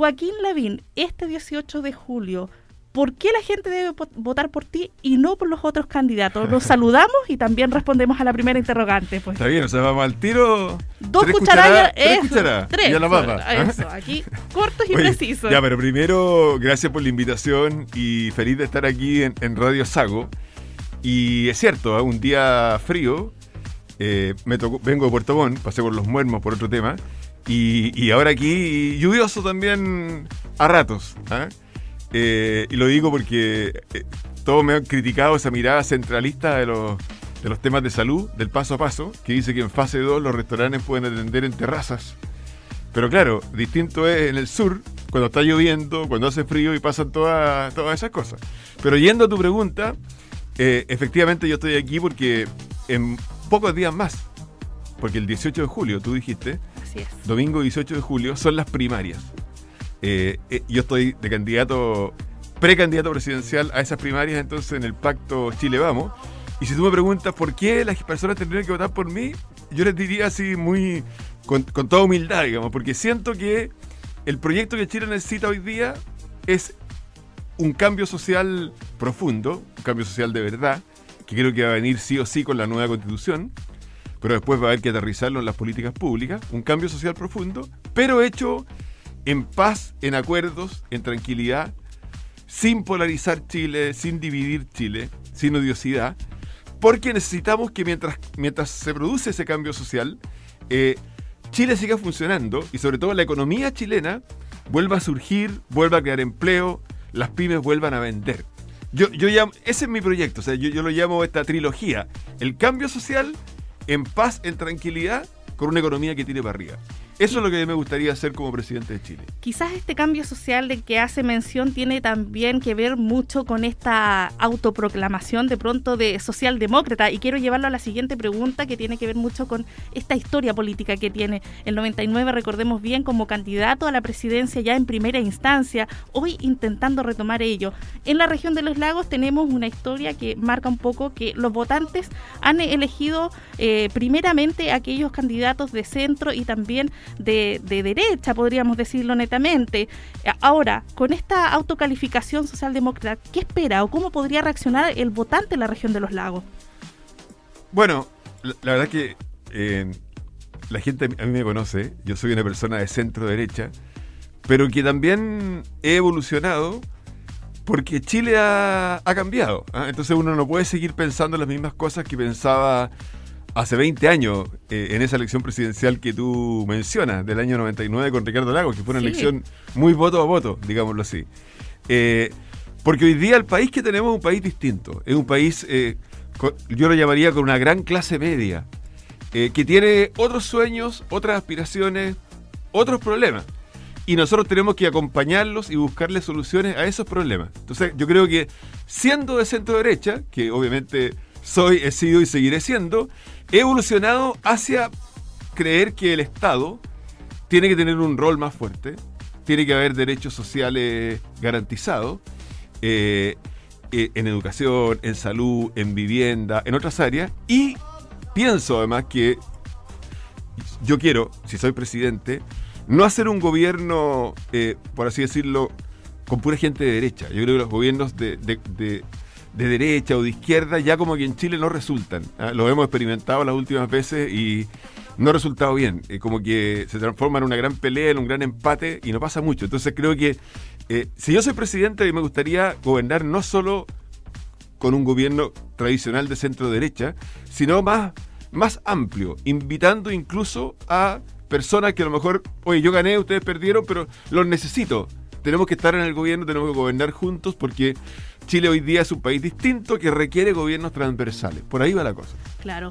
Joaquín Lavín, este 18 de julio, ¿por qué la gente debe votar por ti y no por los otros candidatos? Los saludamos y también respondemos a la primera interrogante. Pues. Está bien, o sea, vamos al tiro. Dos cucharadas, tres cucharadas. Tres. Y a la papa. Eso, aquí cortos y precisos. Ya, pero primero, gracias por la invitación y feliz de estar aquí en, Radio Sago. Y es cierto, ¿eh? un día frío, eh, me tocó, vengo de Puerto Montt, pasé por los muermos por otro tema, y, ahora aquí lluvioso también a ratos. ¿eh? Eh, y lo digo porque eh, todos me han criticado esa mirada centralista de los, de los temas de salud, del paso a paso, que dice que en fase 2 los restaurantes pueden atender en terrazas. Pero claro, distinto es en el sur, cuando está lloviendo, cuando hace frío y pasan todas, todas esas cosas. Pero yendo a tu pregunta, eh, efectivamente yo estoy aquí porque en pocos días más, porque el 18 de julio, tú dijiste, domingo 18 de julio, son las primarias. Eh, eh, yo estoy de candidato, precandidato presidencial a esas primarias, entonces en el pacto Chile Vamos. Y si tú me preguntas por qué las personas tendrían que votar por mí, yo les diría así muy, con, toda humildad, digamos, porque siento que el proyecto que Chile necesita hoy día es un cambio social profundo, un cambio social de verdad, que creo que va a venir sí o sí con la nueva constitución, pero después va a haber que aterrizarlo en las políticas públicas, un cambio social profundo, pero hecho en paz, en acuerdos, en tranquilidad, sin polarizar Chile, sin dividir Chile, sin odiosidad, porque necesitamos que mientras, mientras se produce ese cambio social, eh, Chile siga funcionando y sobre todo la economía chilena vuelva a surgir, vuelva a crear empleo, las pymes vuelvan a vender. Yo, yo llamo, ese es mi proyecto, o sea, yo, yo lo llamo esta trilogía, el cambio social en paz, en tranquilidad, con una economía que tire para arriba. Eso es lo que me gustaría hacer como presidente de Chile. Quizás este cambio social del que hace mención tiene también que ver mucho con esta autoproclamación de pronto de socialdemócrata y quiero llevarlo a la siguiente pregunta que tiene que ver mucho con esta historia política que tiene. El 99, recordemos bien, como candidato a la presidencia ya en primera instancia, hoy intentando retomar ello. En la región de los lagos tenemos una historia que marca un poco que los votantes han elegido eh, primeramente aquellos candidatos de centro y también de, derecha, podríamos decirlo netamente. Ahora, con esta autocalificación socialdemócrata, ¿qué espera o cómo podría reaccionar el votante en la región de los lagos? Bueno, la, verdad que eh, la gente a mí me conoce, yo soy una persona de centro derecha, pero que también he evolucionado porque Chile ha, cambiado. ¿ah? Entonces uno no puede seguir pensando las mismas cosas que pensaba hace 20 años, eh, en esa elección presidencial que tú mencionas, del año 99 con Ricardo Lagos, que fue una elección muy voto a voto, digámoslo así. Eh, porque hoy día el país que tenemos es un país distinto, es un país, eh, yo lo llamaría con una gran clase media, que tiene otros sueños, otras aspiraciones, otros problemas. Y nosotros tenemos que acompañarlos y buscarles soluciones a esos problemas. Entonces yo creo que siendo de centro derecha, que obviamente soy, he sido y seguiré siendo, he evolucionado hacia creer que el Estado tiene que tener un rol más fuerte, tiene que haber derechos sociales garantizados eh, eh, en educación, en salud, en vivienda, en otras áreas, y pienso además que yo quiero, si soy presidente, no hacer un gobierno, eh, por así decirlo, con pura gente de derecha. Yo creo que los gobiernos de de derecha o de izquierda ya como que en Chile no resultan. ¿ah? Lo hemos experimentado las últimas veces y no ha resultado bien. Eh, como que se transforma en una gran pelea, en un gran empate y no pasa mucho. Entonces creo que eh, si yo soy presidente me gustaría gobernar no solo con un gobierno tradicional de centro derecha, sino más, más amplio, invitando incluso a personas que a lo mejor, oye, yo gané, ustedes perdieron, pero los necesito. Tenemos que estar en el gobierno, tenemos que gobernar juntos porque Chile hoy día es un país distinto que requiere gobiernos transversales. Por ahí va la cosa. Claro.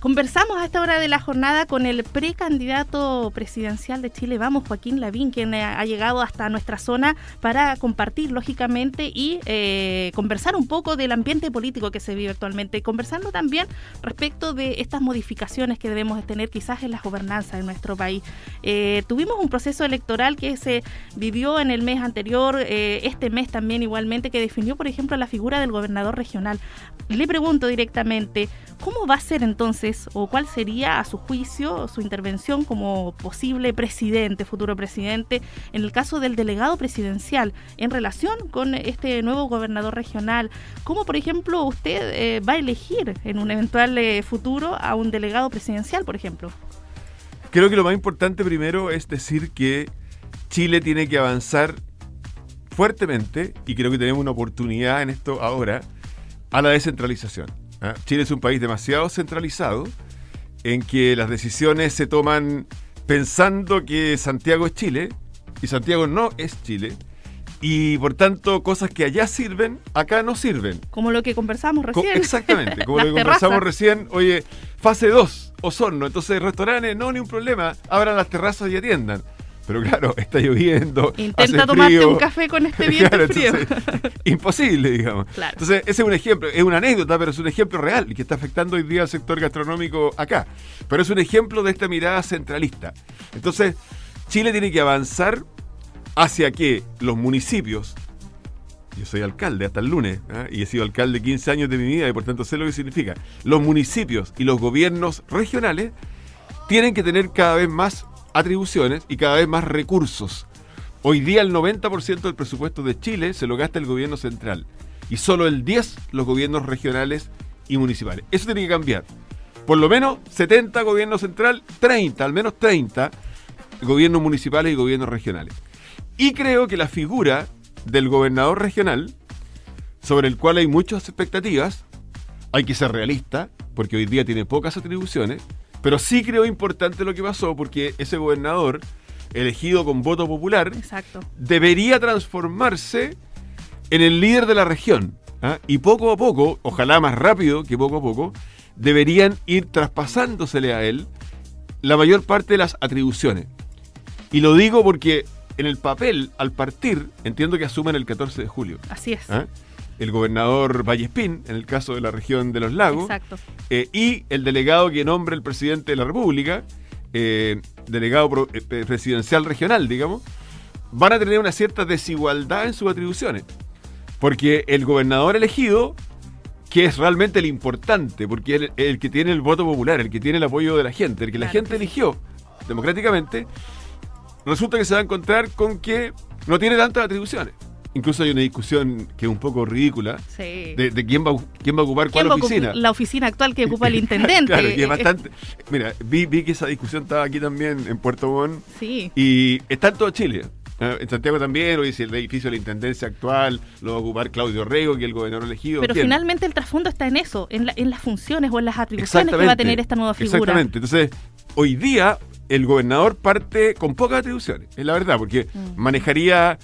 Conversamos a esta hora de la jornada con el precandidato presidencial de Chile, vamos, Joaquín Lavín, quien ha llegado hasta nuestra zona para compartir, lógicamente, y eh, conversar un poco del ambiente político que se vive actualmente, conversando también respecto de estas modificaciones que debemos tener quizás en las gobernanzas de nuestro país. Eh, tuvimos un proceso electoral que se vivió en el mes anterior, eh, este mes también igualmente, que definió, por ejemplo, la figura del gobernador regional. Le pregunto directamente, ¿cómo va a ser entonces o cuál sería a su juicio su intervención como posible presidente, futuro presidente, en el caso del delegado presidencial, en relación con este nuevo gobernador regional? ¿Cómo, por ejemplo, usted eh, va a elegir en un eventual eh, futuro a un delegado presidencial, por ejemplo? Creo que lo más importante primero es decir que Chile tiene que avanzar fuertemente, y creo que tenemos una oportunidad en esto ahora, a la descentralización. ¿Ah? Chile es un país demasiado centralizado, en que las decisiones se toman pensando que Santiago es Chile, y Santiago no es Chile, y por tanto cosas que allá sirven, acá no sirven. Como lo que conversamos recién. exactamente, como lo que conversamos recién, oye, fase 2, Osorno, entonces restaurantes, no, ni un problema, abran las terrazas y atiendan. Pero claro, está lloviendo. Intenta tomarte un café con este viento frío. imposible, digamos. Entonces, ese es un ejemplo, es una anécdota, pero es un ejemplo real y que está afectando hoy día al sector gastronómico acá. Pero es un ejemplo de esta mirada centralista. Entonces, Chile tiene que avanzar hacia que los municipios, yo soy alcalde hasta el lunes ¿ah? y he sido alcalde 15 años de mi vida y por tanto sé lo que significa, los municipios y los gobiernos regionales tienen que tener cada vez más atribuciones y cada vez más recursos. Hoy día el 90% del presupuesto de Chile se lo gasta el gobierno central y solo el 10% los gobiernos regionales y municipales. Eso tiene que cambiar. Por lo menos 70 gobiernos central, 30, al menos 30 gobiernos municipales y gobiernos regionales. Y creo que la figura del gobernador regional, sobre el cual hay muchas expectativas, hay que ser realista, porque hoy día tiene pocas atribuciones, pero sí creo importante lo que pasó porque ese gobernador, elegido con voto popular, debería transformarse en el líder de la región. ¿ah? Y poco a poco, ojalá más rápido que poco a poco, deberían ir traspasándosele a él la mayor parte de las atribuciones. Y lo digo porque en el papel, al partir, entiendo que asumen el 14 de julio. Así es. ¿ah? El gobernador Vallespín, en el caso de la región de los lagos, eh, y el delegado que nombra el presidente de la República, eh, delegado eh, presidencial regional, digamos, van a tener una cierta desigualdad en sus atribuciones. Porque el gobernador elegido, que es realmente el importante, porque es el, que tiene el voto popular, el que tiene el apoyo de la gente, el que la gente eligió democráticamente, resulta que se va a encontrar con que no tiene tantas atribuciones. Incluso hay una discusión que es un poco ridícula de, quién, va, quién va a ocupar cuál oficina. La oficina actual que ocupa el intendente. claro, y es bastante. Mira, vi, vi, que esa discusión estaba aquí también en Puerto Montt. Sí. Y está en todo Chile. En Santiago también, hoy si el edificio de la intendencia actual lo va a ocupar Claudio Rego, que es el gobernador elegido. Pero finalmente el trasfondo está en eso, en, en las funciones o en las atribuciones que va a tener esta nueva figura. Exactamente. Entonces, hoy día el gobernador parte con pocas atribuciones, es la verdad, porque mm. manejaría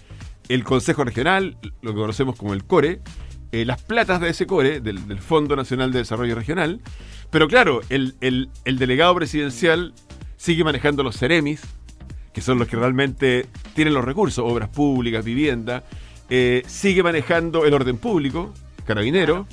el Consejo Regional, lo que conocemos como el CORE, eh, las platas de ese CORE, del, Fondo Nacional de Desarrollo Regional, pero claro, el, delegado presidencial sigue manejando los CEREMIS, que son los que realmente tienen los recursos, obras públicas, vivienda, eh, sigue manejando el orden público, carabinero,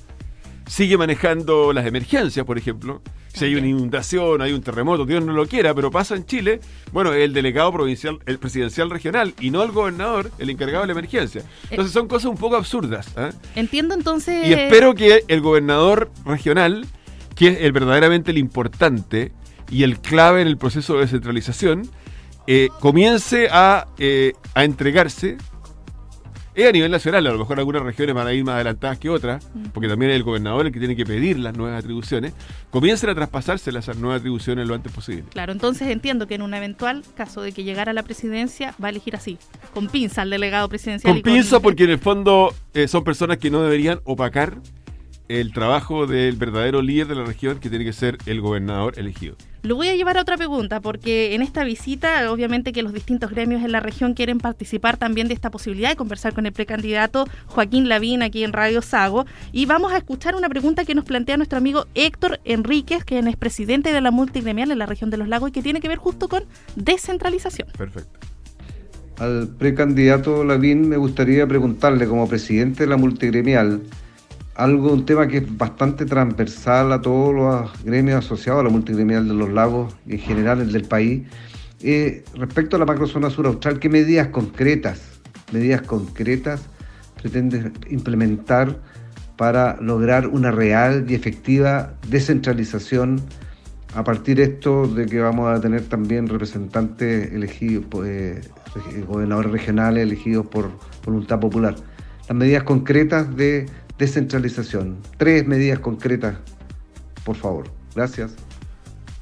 sigue manejando las emergencias, por ejemplo. Si hay una inundación, hay un terremoto, Dios no lo quiera, pero pasa en Chile, bueno, el delegado provincial, el presidencial regional y no el gobernador, el encargado de la emergencia. Entonces son cosas un poco absurdas. ¿ah? Entiendo entonces. Y espero que el gobernador regional, que es el verdaderamente el importante y el clave en el proceso de descentralización, eh, comience a, eh, a entregarse es a nivel nacional, a lo mejor algunas regiones van a ir más adelantadas que otras, porque también es el gobernador el que tiene que pedir las nuevas atribuciones, comiencen a traspasarse esas nuevas atribuciones lo antes posible. Claro, entonces entiendo que en un eventual caso de que llegara a la presidencia, va a elegir así, con pinza al delegado presidencial. Con pinza porque en el fondo eh, son personas que no deberían opacar el trabajo del verdadero líder de la región, que tiene que ser el gobernador elegido. Lo voy a llevar a otra pregunta, porque en esta visita, obviamente que los distintos gremios en la región quieren participar también de esta posibilidad de conversar con el precandidato Joaquín Lavín aquí en Radio Sago. Y vamos a escuchar una pregunta que nos plantea nuestro amigo Héctor Enríquez, quien es presidente de la multigremial en la región de los lagos y que tiene que ver justo con descentralización. Perfecto. Al precandidato Lavín me gustaría preguntarle, como presidente de la multigremial, algo, un tema que es bastante transversal a todos los gremios asociados a la multigremial de los lagos y en general el del país. Eh, respecto a la macrozona sur austral, ¿qué medidas concretas, medidas concretas pretende implementar para lograr una real y efectiva descentralización a partir de esto de que vamos a tener también representantes elegidos, eh, gobernadores regionales elegidos por voluntad popular. Las medidas concretas de descentralización. Tres medidas concretas, por favor. Gracias.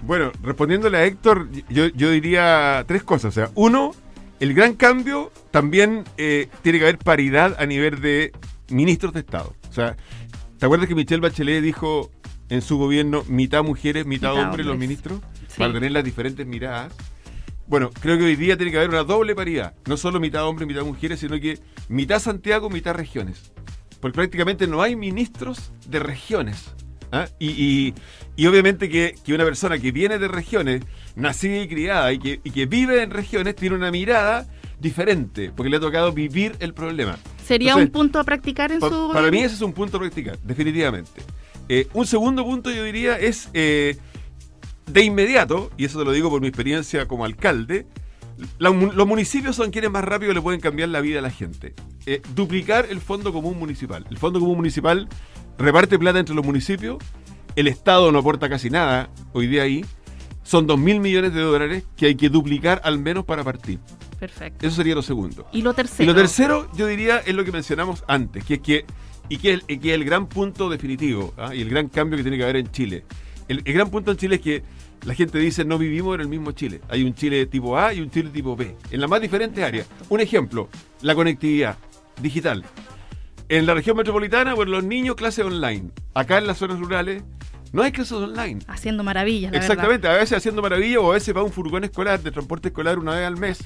Bueno, respondiéndole a Héctor, yo, yo diría tres cosas. O sea, uno, el gran cambio también eh, tiene que haber paridad a nivel de ministros de Estado. O sea, ¿te acuerdas que Michelle Bachelet dijo en su gobierno mitad mujeres, mitad, hombres los ministros? Para tener las diferentes miradas. Bueno, creo que hoy día tiene que haber una doble paridad. No solo mitad hombres, mitad mujeres, sino que mitad Santiago, mitad regiones. Porque prácticamente no hay ministros de regiones. ¿ah? Y, obviamente que, una persona que viene de regiones, nacida y criada, y que, y que vive en regiones, tiene una mirada diferente, porque le ha tocado vivir el problema. ¿Sería un punto a practicar en su Para mí ese es un punto a practicar, definitivamente. Eh, un segundo punto yo diría es, eh, de inmediato, y eso te lo digo por mi experiencia como alcalde, los municipios son quienes más rápido le pueden cambiar la vida a la gente. Eh, duplicar el Fondo Común Municipal. El Fondo Común Municipal reparte plata entre los municipios, el Estado no aporta casi nada hoy día ahí, son 2 mil millones de dólares que hay que duplicar al menos para partir. Perfecto. Eso sería lo segundo. ¿Y lo tercero? Y lo tercero, yo diría, es lo que mencionamos antes, que es que, y que es, el gran punto definitivo, ¿ah? y el gran cambio que tiene que haber en Chile. El, gran punto en Chile es que la gente dice no vivimos en el mismo Chile. Hay un Chile tipo A y un Chile tipo B, en las más diferentes áreas. Un ejemplo, la conectividad digital. En la región metropolitana, bueno, los niños clase online. Acá en las zonas rurales, no hay clases online. Haciendo maravillas. Exactamente, a veces haciendo maravillas o a veces va un furgón escolar de transporte escolar una vez al mes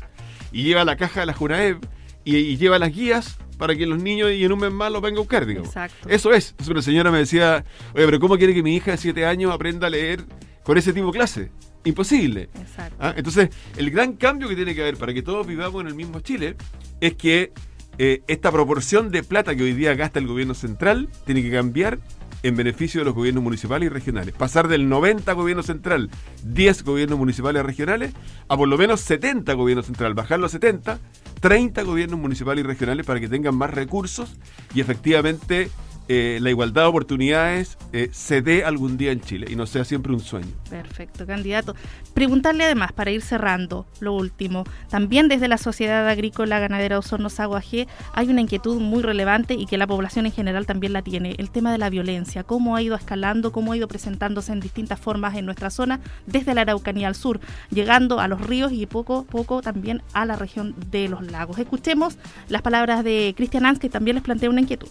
y lleva la caja de la Junaev y, lleva las guías para que los niños y en un mes más los vengan a buscar, digamos. Exacto. Eso es. Entonces una señora me decía, oye, pero ¿cómo quiere que mi hija de 7 años aprenda a leer con ese tipo de clase? Imposible. Exacto. ¿Ah? Entonces, el gran cambio que tiene que haber para que todos vivamos en el mismo Chile es que eh, esta proporción de plata que hoy día gasta el gobierno central tiene que cambiar en beneficio de los gobiernos municipales y regionales. Pasar del 90 gobierno central, 10 gobiernos municipales y regionales, a por lo menos 70 gobiernos central. Bajarlo a 70, 30 gobiernos municipales y regionales para que tengan más recursos y efectivamente eh, la igualdad de oportunidades eh, se dé algún día en Chile y no sea siempre un sueño. Perfecto, candidato. Preguntarle además, para ir cerrando, lo último, también desde la Sociedad Agrícola Ganadera Osorno Saguajé hay una inquietud muy relevante y que la población en general también la tiene, el tema de la violencia, cómo ha ido escalando, cómo ha ido presentándose en distintas formas en nuestra zona, desde la Araucanía al sur, llegando a los ríos y poco a poco también a la región de los lagos. Escuchemos las palabras de Cristian Ans, que también les plantea una inquietud.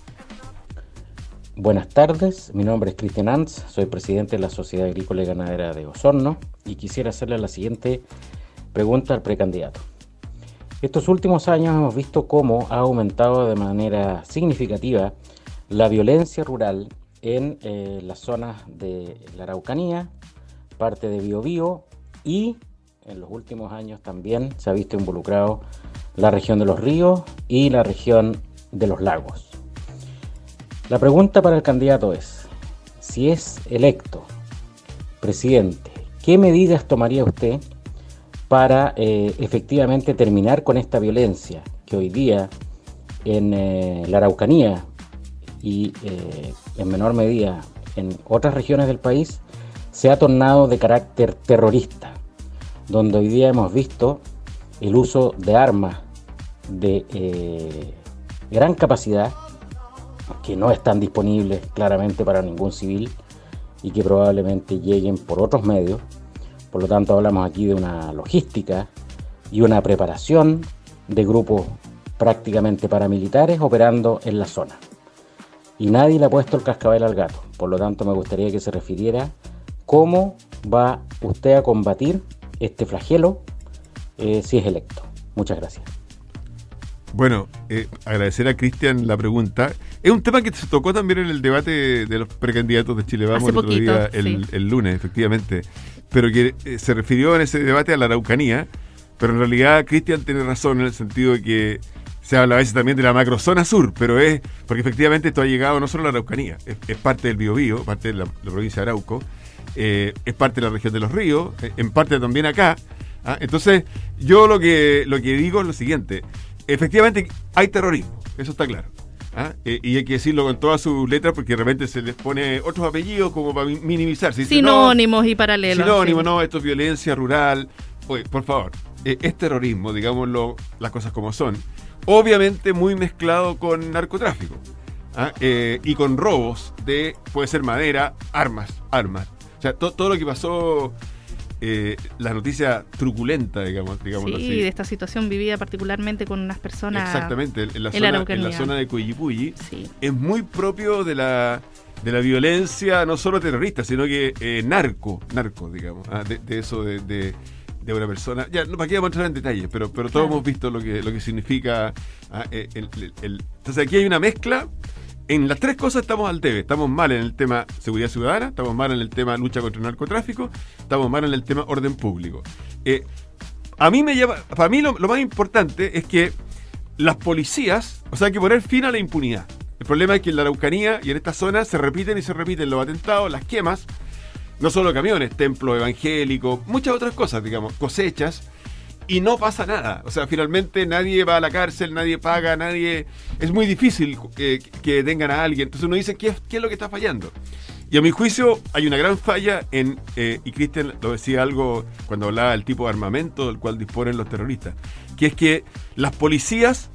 Buenas tardes, mi nombre es Cristian Antz, soy presidente de la Sociedad Agrícola y Ganadera de Osorno y quisiera hacerle la siguiente pregunta al precandidato. Estos últimos años hemos visto cómo ha aumentado de manera significativa la violencia rural en eh, las zonas de la Araucanía, parte de Biobío y en los últimos años también se ha visto involucrado la región de los ríos y la región de los lagos. La pregunta para el candidato es, si es electo presidente, ¿qué medidas tomaría usted para eh, efectivamente terminar con esta violencia que hoy día en eh, la Araucanía y eh, en menor medida en otras regiones del país se ha tornado de carácter terrorista, donde hoy día hemos visto el uso de armas de gran capacidad que no están disponibles claramente para ningún civil y que probablemente lleguen por otros medios. Por lo tanto, hablamos aquí de una logística y una preparación de grupos prácticamente paramilitares operando en la zona. Y nadie le ha puesto el cascabel al gato. Por lo tanto, me gustaría que se refiriera cómo va usted a combatir este flagelo eh, si es electo. Muchas gracias. Bueno, eh, agradecer a Cristian la pregunta. Es un tema que se tocó también en el debate de los precandidatos de Chile Vamos el otro día, el, lunes, efectivamente. Pero que eh, se refirió en ese debate a la Araucanía. Pero en realidad Cristian tiene razón en el sentido de que se habla a veces también de la macrozona sur, pero es porque efectivamente esto ha llegado no solo a la Araucanía, es, parte del Biobío, parte de la, provincia de Arauco, eh, es parte de la región de los ríos, en parte también acá. ¿ah? Entonces, yo lo que, lo que digo es lo siguiente efectivamente hay terrorismo, eso está claro. ¿ah? Eh, y hay que decirlo con todas sus letras porque de repente se les pone otros apellidos como para minimizar. Sinónimos y paralelos. Sinónimos, no, esto es violencia rural. Oye, por favor, eh, es terrorismo, digámoslo las cosas como son. Obviamente muy mezclado con narcotráfico. ¿ah? Eh, y con robos de, puede ser madera, armas, armas. O sea, todo lo que pasó eh, la noticia truculenta, digamos, digamos sí, de esta situación vivida particularmente con unas personas. Exactamente, en la, zona, en la zona de Coyipulli, es muy propio de la, de la violencia, no solo terrorista, sino que eh, narco, narco, digamos, ah, de, eso de, de, una persona. Ya, no para qué vamos a entrar en detalles, pero, pero todos hemos visto lo que, lo que significa. Ah, el, entonces aquí hay una mezcla en las tres cosas estamos al debe. Estamos mal en el tema seguridad ciudadana, estamos mal en el tema lucha contra el narcotráfico, estamos mal en el tema orden público. Eh, a mí me lleva, para mí lo, más importante es que las policías, o sea, hay que poner fin a la impunidad. El problema es que en la Araucanía y en esta zona se repiten y se repiten los atentados, las quemas, no solo camiones, templos evangélicos, muchas otras cosas, digamos, cosechas, y no pasa nada. O sea, finalmente nadie va a la cárcel, nadie paga, nadie... Es muy difícil que, que tengan a alguien. Entonces uno dice, ¿qué ¿qué es lo que está fallando? Y a mi juicio hay una gran falla en, eh, y Cristian lo decía algo cuando hablaba del tipo de armamento del cual disponen los terroristas, que es que las policías,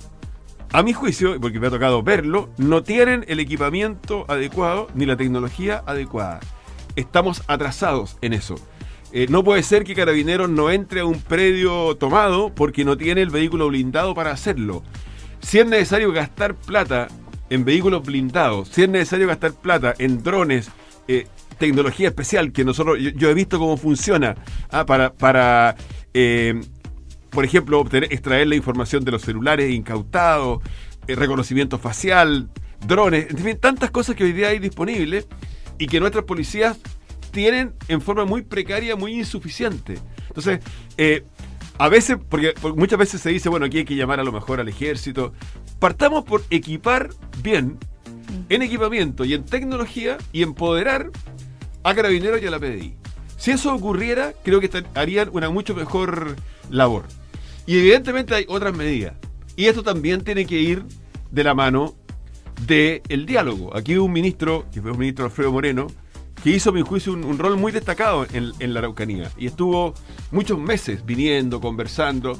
a mi juicio, porque me ha tocado verlo, no tienen el equipamiento adecuado ni la tecnología adecuada. Estamos atrasados en eso. Eh, no puede ser que Carabineros no entre a un predio tomado porque no tiene el vehículo blindado para hacerlo. Si es necesario gastar plata en vehículos blindados, si es necesario gastar plata en drones, eh, tecnología especial que nosotros, yo, he visto cómo funciona ah, para, para eh, por ejemplo, extraer la información de los celulares incautados, reconocimiento facial, drones, en fin, tantas cosas que hoy día hay disponibles y que nuestras policías tienen en forma muy precaria, muy insuficiente. Entonces, eh, a veces, porque muchas veces se dice, bueno, aquí hay que llamar a lo mejor al ejército. Partamos por equipar bien en equipamiento y en tecnología y empoderar a Carabineros y a la PDI. Si eso ocurriera, creo que harían una mucho mejor labor. Y evidentemente hay otras medidas. Y esto también tiene que ir de la mano del diálogo. Aquí un ministro, que fue un ministro Alfredo Moreno, que hizo, a mi juicio, un, rol muy destacado en, la Araucanía. Y estuvo muchos meses viniendo, conversando.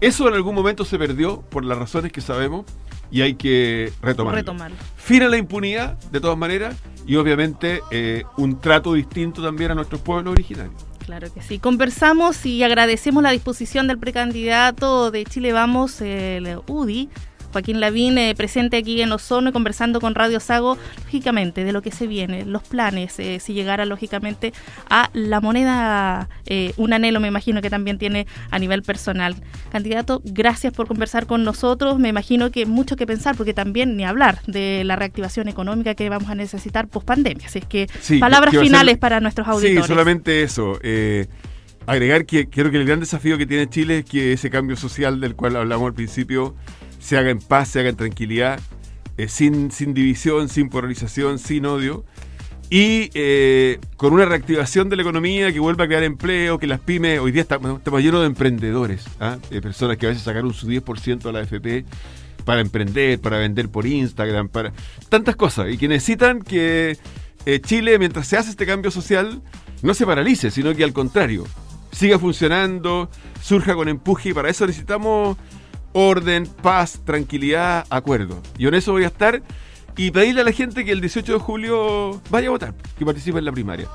Eso en algún momento se perdió por las razones que sabemos y hay que retomarlo. retomarlo. Fin a la impunidad, de todas maneras, y obviamente eh, un trato distinto también a nuestros pueblos originarios. Claro que sí. Conversamos y agradecemos la disposición del precandidato de Chile Vamos, el UDI, Joaquín Lavín, eh, presente aquí en Osorno conversando con Radio Sago, lógicamente, de lo que se viene, los planes, eh, si llegara lógicamente a la moneda, eh, un anhelo me imagino que también tiene a nivel personal. Candidato, gracias por conversar con nosotros. Me imagino que mucho que pensar, porque también ni hablar de la reactivación económica que vamos a necesitar post pandemia. Así es que palabras finales para nuestros auditores. Sí, solamente eso agregar que creo que el gran desafío que tiene Chile es que ese cambio social del cual hablamos al principio se haga en paz, se haga en tranquilidad, eh, sin, sin división, sin polarización, sin odio. Y eh, con una reactivación de la economía que vuelva a crear empleo, que las pymes, hoy día estamos, llenos de emprendedores, ¿ah? de personas que a veces sacaron su 10% a la FP para emprender, para vender por Instagram, para tantas cosas, y que necesitan que eh, Chile, mientras se hace este cambio social, no se paralice, sino que al contrario, siga funcionando, surja con empuje, y para eso necesitamos orden, paz, tranquilidad, acuerdo. Y en eso voy a estar y pedirle a la gente que el 18 de julio vaya a votar, que participe en la primaria.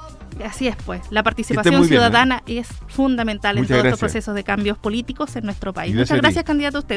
Así es, pues. La participación ¿eh? ciudadana es fundamental en todos estos procesos de cambios políticos en nuestro país. Muchas gracias, candidato a usted.